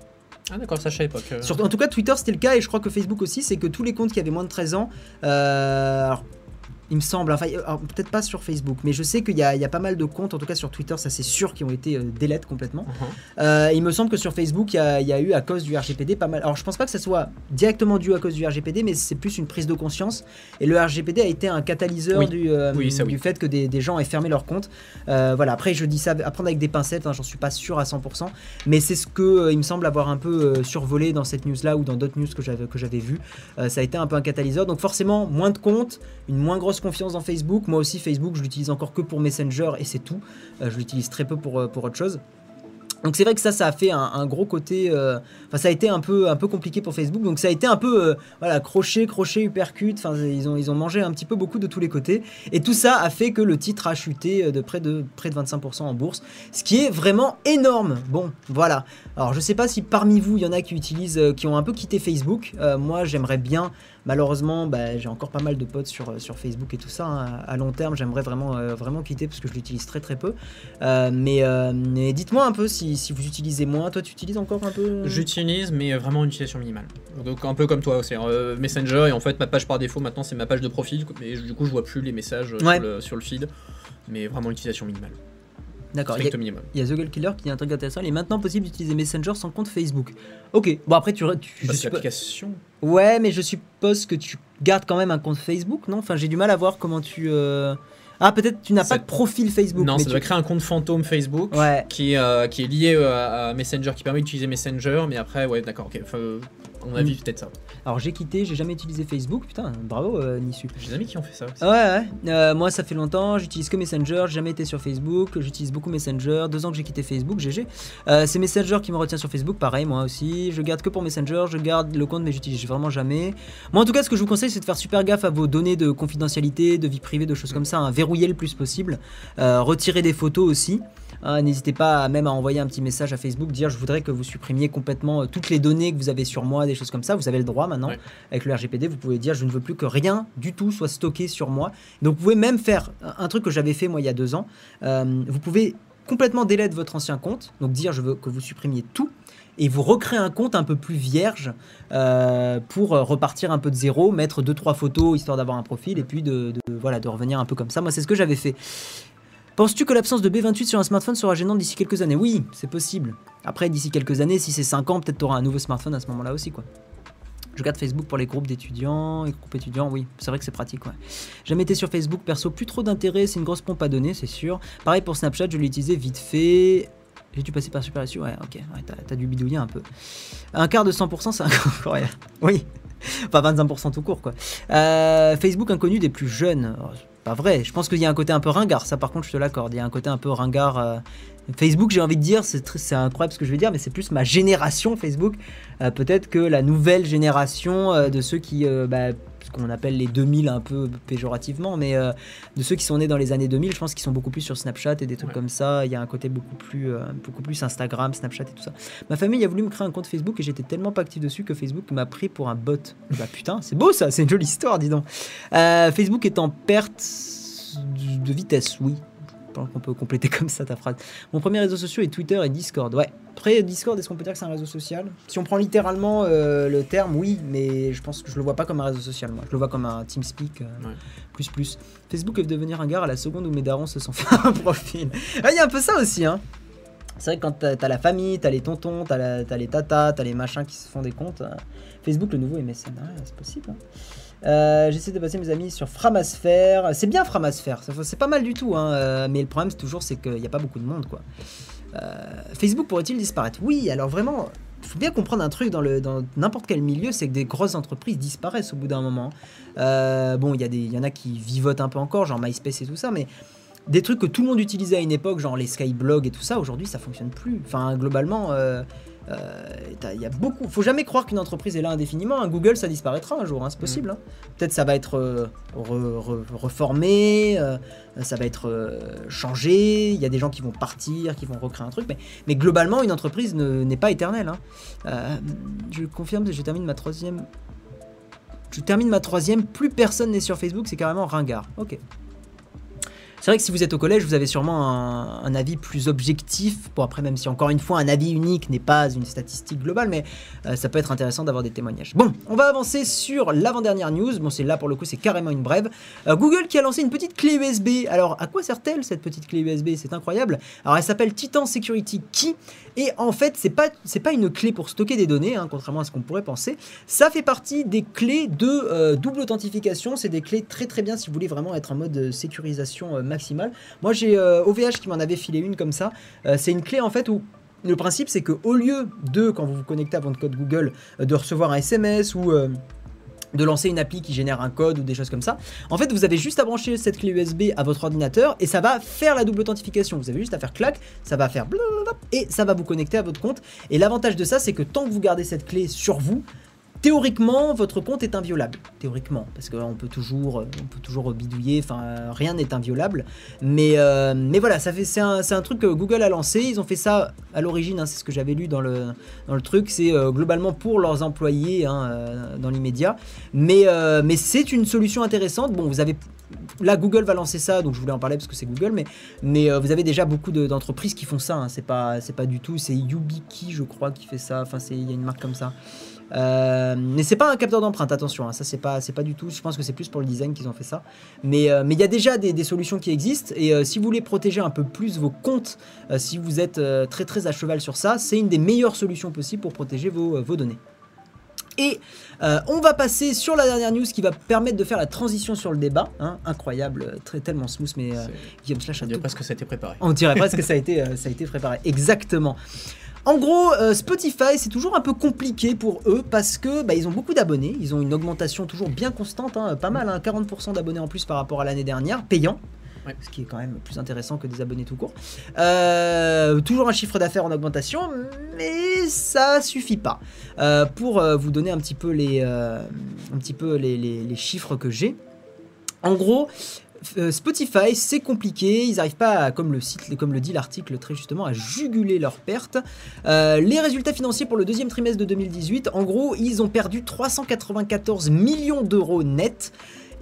Ah d'accord, ça je savais pas. que- Sur- en tout cas, Twitter c'était le cas et je crois que Facebook aussi, c'est que tous les comptes qui avaient moins de 13 ans, alors, il me semble, enfin alors, peut-être pas sur Facebook, mais je sais qu'il y, y a pas mal de comptes, en tout cas sur Twitter, ça c'est sûr, qui ont été euh, délètes complètement. Mhm. Euh, il me semble que sur Facebook, il y, a, il y a eu à cause du RGPD pas mal. Alors je pense pas que ça soit directement dû à cause du RGPD, mais c'est plus une prise de conscience. Et le RGPD a été un catalyseur Oui. du, euh, Oui, ça, oui. du fait que des, des gens aient fermé leur compte. Euh, voilà. Après, je dis ça à prendre avec des pincettes. hein, J'en suis pas sûr à 100%, mais c'est ce que euh, il me semble avoir un peu euh, survolé dans cette news-là ou dans d'autres news que j'avais que j'avais vu. Euh, ça a été un peu un catalyseur. Donc forcément, moins de comptes, une moins grosse confiance dans Facebook. Moi aussi, Facebook, je l'utilise encore que pour Messenger et c'est tout. Euh, je l'utilise très peu pour, euh, pour autre chose. Donc c'est vrai que ça, ça a fait un, gros côté. euh, Enfin, ça a été un peu, un peu compliqué pour Facebook. Donc ça a été un peu, voilà, crochet, crochet, uppercut. Enfin, ils ont, ils ont mangé un petit peu beaucoup de tous les côtés. Et tout ça a fait que le titre a chuté de près de près de 25% en bourse, ce qui est vraiment énorme. Bon, voilà. Alors je sais pas si parmi vous il y en a qui utilisent, qui ont un peu quitté Facebook. Moi, j'aimerais bien. Malheureusement, bah, j'ai encore pas mal de potes sur, sur Facebook et tout ça. hein. À long terme, j'aimerais vraiment, euh, vraiment quitter parce que je l'utilise très très peu. Euh, mais euh, mais dites-moi un peu si, si vous utilisez moins. Toi, tu utilises encore un peu J'utilise, mais vraiment une utilisation minimale. Donc un peu comme toi, c'est euh, Messenger et en fait ma page par défaut maintenant c'est ma page de profil, mais du coup je vois plus les messages euh, Ouais. sur, le, sur le feed, mais vraiment utilisation minimale, D'accord. il y a- y The Girl Killer qui dit un truc intéressant. Il est maintenant possible d'utiliser Messenger sans compte Facebook. Ok. Bon après tu, tu Parce l'application. Ouais, mais je suppose que tu gardes quand même un compte Facebook, non? Enfin, j'ai du mal à voir comment tu. euh, Ah, peut-être tu n'as Ça- pas de profil Facebook. Non, mais ça tu- doit créer un compte fantôme Facebook. Ouais. Qui, est, euh, qui est lié euh, à, à Messenger, qui permet d'utiliser Messenger, mais après, ouais, d'accord, ok. Enfin, mon avis, Mm. peut-être ça. Alors j'ai quitté, j'ai jamais utilisé Facebook. Putain, bravo euh, Nissu. J'ai des amis qui ont fait ça aussi. Ouais, ouais. Euh, moi, ça fait longtemps, j'utilise que Messenger, j'ai jamais été sur Facebook, j'utilise beaucoup Messenger. Deux ans que j'ai quitté Facebook, GG. Euh, c'est Messenger qui me retient sur Facebook, pareil, moi aussi. Je garde que pour Messenger, je garde le compte, mais j'utilise vraiment jamais. Moi, en tout cas, ce que je vous conseille, c'est de faire super gaffe à vos données de confidentialité, de vie privée, de choses comme ça. hein. Verrouiller le plus possible. Euh, retirer des photos aussi. Hein, N'hésitez pas à même à envoyer un petit message à Facebook, dire je voudrais que vous supprimiez complètement euh, toutes les données que vous avez sur moi, des choses comme ça. Vous avez le droit maintenant. Avec le RGPD, vous pouvez dire je ne veux plus que rien du tout soit stocké sur moi. Donc vous pouvez même faire un truc que j'avais fait moi il y a deux ans. Euh, vous pouvez complètement délète votre ancien compte, donc dire je veux que vous supprimiez tout. Et vous recréez un compte un peu plus vierge euh, pour repartir un peu de zéro, mettre deux trois photos histoire d'avoir un profil et puis de, de- voilà de revenir un peu comme ça. Moi c'est ce que j'avais fait. Penses-tu que l'absence de B28 sur un smartphone sera gênante d'ici quelques années? Oui, c'est possible. Après, d'ici quelques années, si c'est 5 ans, peut-être tu un nouveau smartphone à ce moment-là aussi, quoi. Je regarde Facebook pour les groupes d'étudiants, les groupes étudiants, oui, c'est vrai que c'est pratique, ouais. Jamais été sur Facebook, perso, plus trop d'intérêt, c'est une grosse pompe à donner, c'est sûr. Pareil pour Snapchat, je l'ai utilisé vite fait. J'ai dû passer par Super SU? Ouais, ok, t'as, dû bidouiller un peu. Un quart de 100%, c'est incroyable. Oui, enfin 25% tout court, quoi. Euh, Facebook inconnu des plus jeunes. Pas vrai, je pense qu'il y a un côté un peu ringard, ça par contre je te l'accorde. Il y a un côté un peu ringard. euh, Facebook, j'ai envie de dire, c'est, incroyable ce que je vais dire, mais c'est plus ma génération Facebook. Euh, peut-être que la nouvelle génération euh, de ceux qui, bah, ce qu'on appelle les 2000 un peu péjorativement, mais euh, de ceux qui sont nés dans les années 2000, je pense qu'ils sont beaucoup plus sur Snapchat et des trucs Ouais. comme ça. Il y a un côté beaucoup plus, euh, beaucoup plus Instagram, Snapchat et tout ça. Ma famille a voulu me créer un compte Facebook et j'étais tellement pas actif dessus que Facebook m'a pris pour un bot. Bah putain, c'est beau ça, c'est une jolie histoire, dis donc. Euh, Facebook est en perte de vitesse, oui. Je pense qu'on peut compléter comme ça ta phrase. Mon premier réseau social est Twitter et Discord. Ouais. Après, Discord, est-ce qu'on peut dire que c'est un réseau social? Si on prend littéralement euh, le terme, oui, mais je pense que je le vois pas comme un réseau social, moi. Je le vois comme un TeamSpeak euh, Ouais. plus plus. Facebook est devenir un gars à la seconde où mes darons se sont fait un profil. Ah, Il y a un peu ça aussi, hein. C'est vrai que quand t'as la famille, t'as les tontons, t'as les tatas, t'as les machins qui se font des comptes. euh, Facebook, le nouveau MSN, ouais, c'est possible. hein. Euh, J'essaie de passer mes amis sur Framasphère. C'est bien Framasphère, c'est pas mal du tout, hein, euh, mais le problème c'est toujours c'est qu'il n'y a pas beaucoup de monde quoi. Euh, Facebook pourrait-il disparaître? Oui, alors vraiment, il faut bien comprendre un truc dans le- dans n'importe quel milieu, c'est que des grosses entreprises disparaissent au bout d'un moment. Bon, il y, a des- y en a qui vivotent un peu encore, genre MySpace et tout ça, mais des trucs que tout le monde utilisait à une époque, genre les Skyblogs et tout ça, aujourd'hui ça fonctionne plus. Enfin, globalement, il y a beaucoup. Faut jamais croire qu'une entreprise est là indéfiniment. Un Google, ça disparaîtra un jour, hein, c'est possible. hein. Peut-être ça va être euh, re- re- reformé, euh, ça va être euh, changé. Il y a des gens qui vont partir, qui vont recréer un truc, mais, mais globalement, une entreprise ne- n'est pas éternelle. hein. Euh, je confirme, je termine ma troisième. Je termine ma troisième. Plus personne n'est sur Facebook, c'est carrément ringard. Ok. C'est vrai que si vous êtes au collège, vous avez sûrement un, avis plus objectif. Bon, après, même si encore une fois, un avis unique n'est pas une statistique globale, mais euh, ça peut être intéressant d'avoir des témoignages. Bon, on va avancer sur l'avant-dernière news. Bon, c'est là pour le coup, c'est carrément une brève. Euh, Google qui a lancé une petite clé USB. Alors, à quoi sert-elle cette petite clé USB C'est incroyable. Alors, elle s'appelle Titan Security Key. Et en fait, c'est pas, pas une clé pour stocker des données, hein, contrairement à ce qu'on pourrait penser. Ça fait partie des clés de euh, double authentification. C'est des clés très très bien si vous voulez vraiment être en mode euh, sécurisation euh, maximale. Moi, j'ai OVH qui m'en avait filé une comme ça. C'est une clé en fait où le principe c'est que au lieu de quand vous vous connectez à votre code Google de recevoir un SMS ou de lancer une appli qui génère un code ou des choses comme ça. En fait, vous avez juste à brancher cette clé USB à votre ordinateur et ça va faire la double authentification. Vous avez juste à faire clac, ça va faire blablabla et ça va vous connecter à votre compte. Et l'avantage de ça, c'est que tant que vous gardez cette clé sur vous, théoriquement, votre compte est inviolable. Théoriquement, parce qu'on peut toujours, euh, on peut toujours bidouiller. Enfin, euh, rien n'est inviolable. Mais, euh, mais voilà, ça fait, c'est un, un truc que Google a lancé. Ils ont fait ça à l'origine. hein, c'est ce que j'avais lu dans le, dans le truc. C'est globalement pour leurs employés hein, dans l'immédiat. Mais, mais c'est une solution intéressante. Bon, vous avez là Google va lancer ça, donc je voulais en parler parce que c'est Google, mais, mais vous avez déjà beaucoup de- d'entreprises qui font ça. hein. C'est pas c'est pas du tout, c'est YubiKey je crois qui fait ça. Enfin il y a une marque comme ça. Euh, mais c'est pas un capteur d'empreinte, attention. hein. Ça c'est pas pas du tout. Je pense que c'est plus pour le design qu'ils ont fait ça. Mais euh, il y a déjà des, solutions qui existent et euh, si vous voulez protéger un peu plus vos comptes, euh, si vous êtes très très à cheval sur ça, c'est une des meilleures solutions possibles pour protéger vos, vos données. Et euh, on va passer sur la dernière news qui va permettre de faire la transition sur le débat. hein. Incroyable, euh, très, tellement smooth, mais euh, Guillaume Slash a On dirait tout presque que ça a été préparé. on dirait presque que ça a été, euh, ça a été préparé. Exactement. En gros, Spotify, c'est toujours un peu compliqué pour eux parce que bah, ils ont beaucoup d'abonnés. Ils ont une augmentation toujours bien constante, hein, pas mal, hein, 40% d'abonnés en plus par rapport à l'année dernière, payant. Ce qui est quand même plus intéressant que des abonnés tout court. Euh, toujours un chiffre d'affaires en augmentation, mais ça suffit pas. Euh, pour euh, vous donner un petit peu les, chiffres que j'ai. En gros, Spotify, c'est compliqué, ils n'arrivent pas, à, comme le le dit l'article très justement, à juguler leurs pertes. Les résultats financiers pour le deuxième trimestre de 2018, en gros, ils ont perdu 394 millions d'euros net.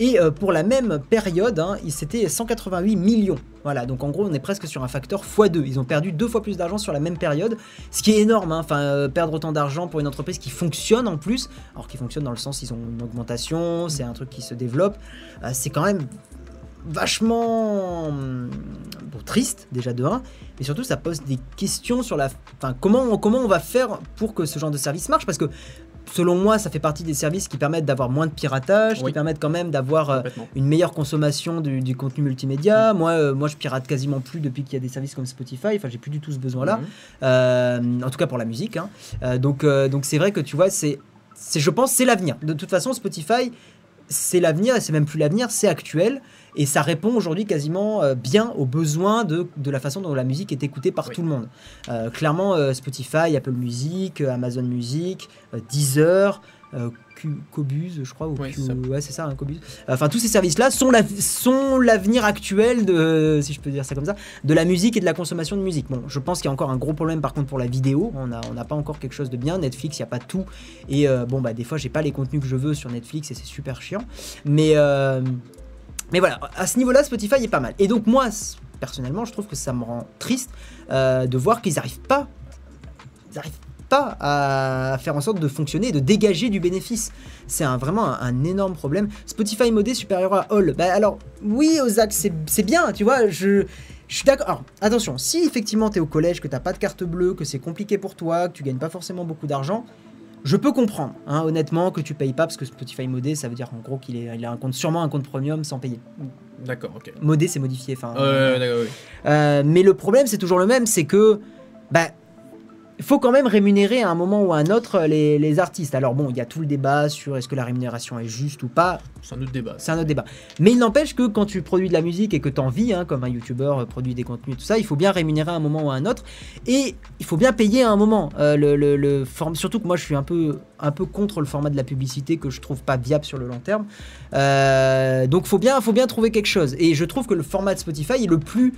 Et euh, pour la même période, hein, c'était 188 millions. Voilà, donc en gros, on est presque sur un facteur x2. Ils ont perdu deux fois plus d'argent sur la même période, ce qui est énorme. hein. Enfin, euh, perdre autant d'argent pour une entreprise qui fonctionne en plus, alors qui fonctionne dans le sens ils ont une augmentation, c'est un truc qui se développe. euh, c'est quand même vachement hum, bon, triste déjà de 1 mais surtout ça pose des questions sur la enfin comment comment on va faire pour que ce genre de service marche? Parce que selon moi, ça fait partie des services qui permettent d'avoir moins de piratage, Oui. qui permettent quand même d'avoir euh, une meilleure consommation du, du contenu multimédia. Moi, euh, moi, je pirate quasiment plus depuis qu'il y a des services comme Spotify. Enfin, j'ai plus du tout ce besoin-là. Mhm. Euh, en tout cas pour la musique. hein. Donc, donc c'est vrai que tu vois, c'est, c'est, je pense, c'est l'avenir. De toute façon, Spotify, c'est l'avenir et c'est même plus l'avenir, c'est actuel. Et ça répond aujourd'hui quasiment euh, bien aux besoins de, de la façon dont la musique est écoutée par Oui. tout le monde. Euh, clairement, euh, Spotify, Apple Music, Amazon Music, Deezer, Qobuz, je crois, ou Oui, c'est ça. ouais, c'est ça, un Qobuz. Enfin, tous ces services-là sont, la, sont l'avenir actuel de, si je peux dire ça comme ça, de la musique et de la consommation de musique. Bon, je pense qu'il y a encore un gros problème par contre pour la vidéo. On n'a on pas encore quelque chose de bien. Netflix, il n'y a pas tout. Et euh, bon, bah, des fois, j'ai pas les contenus que je veux sur Netflix et c'est super chiant. Mais, euh, mais voilà, à ce niveau-là, Spotify est pas mal. Et donc, moi, personnellement, je trouve que ça me rend triste euh, de voir qu'ils n'arrivent pas. Arrivent pas à faire en sorte de fonctionner de dégager du bénéfice. C'est un, vraiment un, énorme problème. Spotify modé supérieur à All. Bah alors, oui, Ozak, c'est bien, tu vois, je... Suis d'accord. Alors, attention, si effectivement tu es au collège, que t'as pas de carte bleue, que c'est compliqué pour toi, que tu gagnes pas forcément beaucoup d'argent, je peux comprendre, hein, honnêtement, que tu payes pas parce que Spotify modé, ça veut dire en gros qu'il est- il a un compte, sûrement un compte premium sans payer. D'accord, ok. Modé, c'est modifié. Enfin, Euh, d'accord, oui. euh, mais le problème, c'est toujours le même, c'est que bah, il faut quand même rémunérer à un moment ou à un autre les, les artistes. Alors bon, il y a tout le débat sur est-ce que la rémunération est juste ou pas, C'est un autre débat. c'est un autre débat. Mais il n'empêche que quand tu produis de la musique et que tu en vis, hein, comme un youtubeur euh, produit des contenus et tout ça, il faut bien rémunérer à un moment ou à un autre. Et il faut bien payer à un moment. Euh, le, le- le form- Surtout que moi je suis un peu, un peu contre le format de la publicité que je trouve pas viable sur le long terme. Euh, donc faut bien, faut bien trouver quelque chose. Et je trouve que le format de Spotify est le plus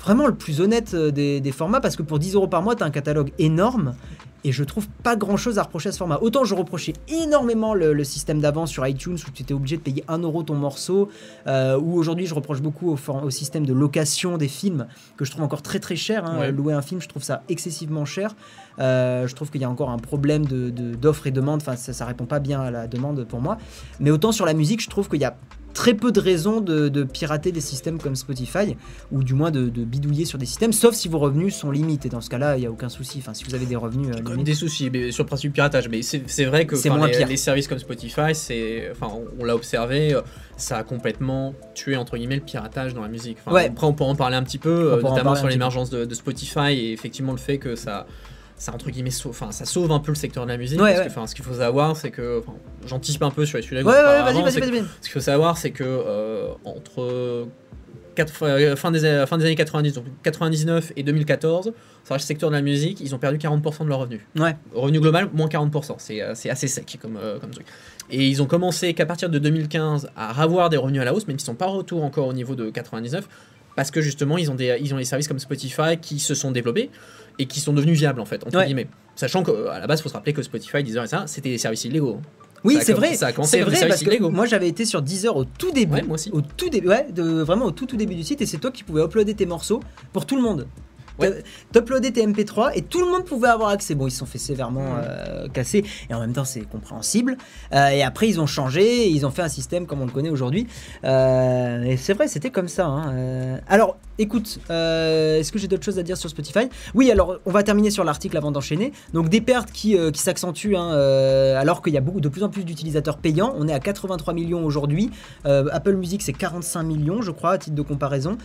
vraiment le plus honnête euh, des, des formats parce que pour 10 euros par mois, tu as un catalogue énorme et je trouve pas grand chose à reprocher à ce format. Autant je reprochais énormément le, le système d'avant sur iTunes où tu étais obligé de payer 1 euro ton morceau, euh, ou aujourd'hui je reproche beaucoup au, système de location des films que je trouve encore très très cher. hein. Ouais. Louer un film, je trouve ça excessivement cher. Euh, je trouve qu'il y a encore un problème de- de- d'offre et demande, enfin ça, ça répond pas bien à la demande pour moi. Mais autant sur la musique, je trouve qu'il y a très peu de raisons de, de pirater des systèmes comme Spotify, ou du moins de, de bidouiller sur des systèmes, sauf si vos revenus sont limités. Dans ce cas-là, il n'y a aucun souci. Enfin, si vous avez des revenus euh, limités. des soucis mais sur le principe du piratage, mais c'est vrai que moins les, pire. les services comme Spotify, c'est, enfin, on, on l'a observé, euh, ça a complètement tué entre guillemets le piratage dans la musique. Enfin, Ouais. Après, on peut en parler un petit peu, On euh, notamment sur l'émergence de, de Spotify et effectivement le fait que ça, ça entre guillemets, sauve, enfin, ça sauve un peu le secteur de la musique. Ouais, parce ouais. que, enfin, ce qu'il faut savoir, c'est que, j'anticipe un peu sur les sujets. Ouais, avant, vas-y, c'est que- vas-y. vas-y. Ce qu'il faut savoir, c'est que euh, entre euh, fin, des, fin des années 90, donc 99 et 2014, sur le secteur de la musique, ils ont perdu 40% de leurs revenus. Ouais. Revenu global, moins 40%. C'est euh, c'est assez sec comme, euh, comme truc. Et ils ont commencé qu'à partir de 2015 à avoir des revenus à la hausse, même s'ils ne sont pas retour encore au niveau de 99, parce que justement, ils ont des, ils ont des services comme Spotify qui se sont développés et qui sont devenus viables, en fait, entre Ouais. guillemets. Sachant qu'à la base, il faut se rappeler que Spotify, Deezer et ça, c'était des services illégaux. Oui, c'est vrai. ça a commencé C'est vrai parce que illégaux. moi j'avais été sur Deezer au tout début. Ouais, moi aussi. Au tout début, ouais, de, vraiment au tout tout début du site et c'est toi qui pouvais uploader tes morceaux pour tout le monde. Ouais. T'uploadais tes MP3 et tout le monde pouvait avoir accès. Bon, ils se sont fait sévèrement euh, casser et en même temps c'est compréhensible. Euh, et après ils ont changé, et ils ont fait un système comme on le connaît aujourd'hui. Euh, et c'est vrai, c'était comme ça. hein. Alors, écoute, est-ce que j'ai d'autres choses à dire sur Spotify? Oui, alors on va terminer sur l'article avant d'enchaîner. Donc des pertes qui, qui s'accentuent hein, alors qu'il y a beaucoup, de plus en plus d'utilisateurs payants. On est à 83 millions aujourd'hui. Apple Music c'est 45 millions, je crois, à titre de comparaison.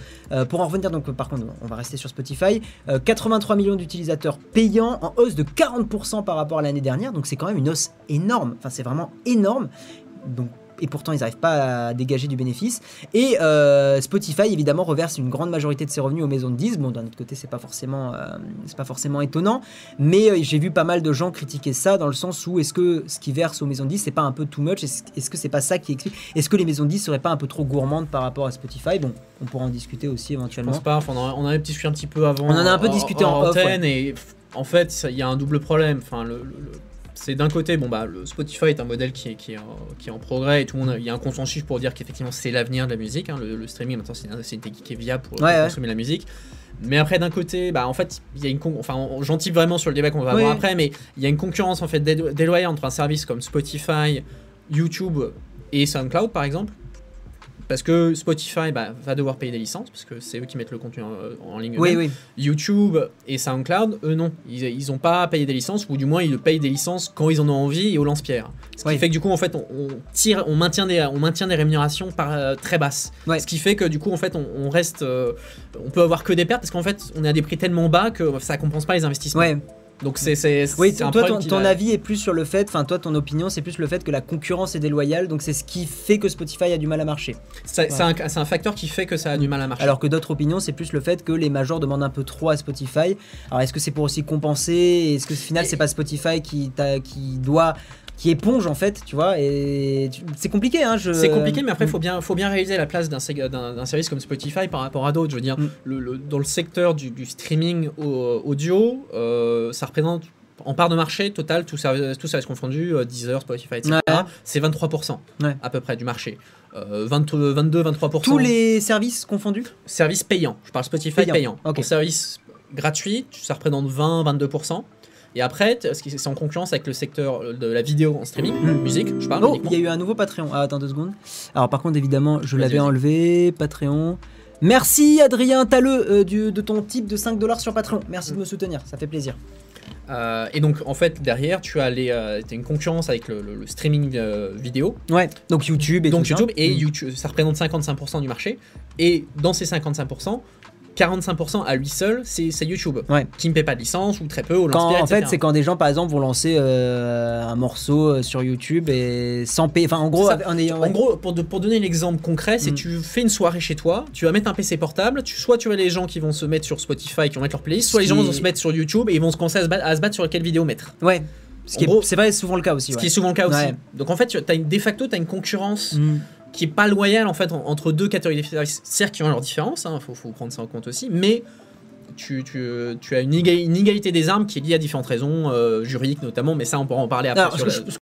Pour en revenir, donc par contre, on va rester sur Spotify. Euh, 83 millions d'utilisateurs payants en hausse de 40% par rapport à l'année dernière. Donc c'est quand même une hausse énorme. Enfin, c'est vraiment énorme. Donc et pourtant ils n'arrivent pas à dégager du bénéfice. Et euh, Spotify évidemment reverse une grande majorité de ses revenus aux maisons de disques. Bon, d'un autre côté, c'est pas forcément, euh, c'est pas forcément étonnant, mais euh, j'ai vu pas mal de gens critiquer ça dans le sens où est-ce que ce qu'ils versent aux maisons de disques c'est pas un peu too much? Est-ce est-ce que c'est pas ça qui explique Est-ce que les maisons de disques seraient pas un peu trop gourmandes par rapport à Spotify? Bon, on pourra en discuter aussi Je éventuellement. pense pas. Enfin, on, en a, en discuté un petit peu avant. On en a un peu discuté en off, antenne et en fait, il y a un double problème. Enfin, le, le- le- c'est d'un côté, bon bah, le Spotify est un modèle qui est, qui est, en, qui est en progrès et tout le monde, il y a un consensus pour dire qu'effectivement c'est l'avenir de la musique. hein. le, le streaming maintenant c'est une, technique qui est viable pour, pour Ouais, ouais. consommer la musique. Mais après d'un côté, bah en fait, il y a une enfin j'en type vraiment sur le débat qu'on va Oui. avoir après, mais il y a une concurrence en fait délo- déloyale entre un service comme Spotify, YouTube et SoundCloud par exemple parce que Spotify bah, va devoir payer des licences, parce que c'est eux qui mettent le contenu en, en ligne. Oui, oui. YouTube et SoundCloud, eux non, ils, ils ont pas payé des licences, ou du moins ils payent des licences quand ils en ont envie et au lance-pierre. Ce qui Oui. fait que du coup en fait on, on tire, on maintient des, on maintient des rémunérations par, euh, très basses. Ce qui fait que du coup en fait on, on reste, euh, on peut avoir que des pertes parce qu'en fait on est à des prix tellement bas que ça compense pas les investissements. Ouais. Donc c'est c'est Oui, toi, ton, ton avis est plus sur le fait, enfin, toi, ton opinion, c'est plus le fait que la concurrence est déloyale, donc c'est ce qui fait que Spotify a du mal à marcher. c'est c'est un, un facteur qui fait que ça a du mal à marcher. Alors que d'autres opinions, c'est plus le fait que les majors demandent un peu trop à Spotify. Alors, est-ce que c'est pour aussi compenser? Est-ce que au final, c'est pas Spotify qui, qui doit. Qui éponge en fait, tu vois Et c'est compliqué, hein je... C'est compliqué, mais après, il faut bien, faut bien réaliser la place d'un service comme Spotify par rapport à d'autres. Je veux dire, Mm. le, le- dans le secteur du, du streaming au- audio, euh, ça représente en part de marché total, tout service, tout service confondu, euh, Deezer, Spotify, etc. Ouais. C'est 23% Ouais. à peu près du marché. Euh, 22-23%. Tous les services confondus? Services payants. Je parle Spotify Payant, payant. ok. En service gratuit, ça représente 20-22%. Et après, c'est en concurrence avec le secteur de la vidéo en streaming, Mm. musique, je parle Oh, il y a eu un nouveau Patreon. Ah, attends deux secondes. Alors, par contre, évidemment, je l'avais enlevé. Patreon. Merci Adrien Talleux euh, du- de ton type de 5 dollars sur Patreon. Merci de me soutenir, ça fait plaisir. Euh, et donc, en fait, derrière, tu as, les, euh, une concurrence avec le, le- le streaming euh, vidéo. Ouais, donc YouTube et donc, tout ça. YouTube, et Mm. YouTube, ça représente 55% du marché. Et dans ces 55%, 45% à lui seul, c'est YouTube. Ouais. Qui ne paie pas de licence ou très peu Quand, en fait, c'est quand des gens, par exemple, vont lancer euh, un morceau euh, sur YouTube et sans payer. Enfin, en gros, en ayant. En gros, pour, de- pour donner l'exemple concret, c'est Mm. tu fais une soirée chez toi, tu vas mettre un PC portable, tu, soit tu as les gens qui vont se mettre sur Spotify, qui vont mettre leur playlist, soit les gens vont se mettre sur YouTube et ils vont se commencer à se battre, à se battre sur quelle vidéo mettre. Ouais. Ce qui En est- gros, c'est vrai, souvent le cas aussi. Ce ouais. qui est souvent le cas aussi. Donc en fait, tu as une, de facto, tu as une concurrence Mm. Qui est pas loyale en fait en- entre deux catégories de services. Certes, qui ont leurs différences, il faut, faut prendre ça en compte aussi, mais tu, tu, tu as une, éga- une égalité des armes qui est liée à différentes raisons, euh, juridiques notamment, mais ça on pourra en parler après. Alors, sur la- je,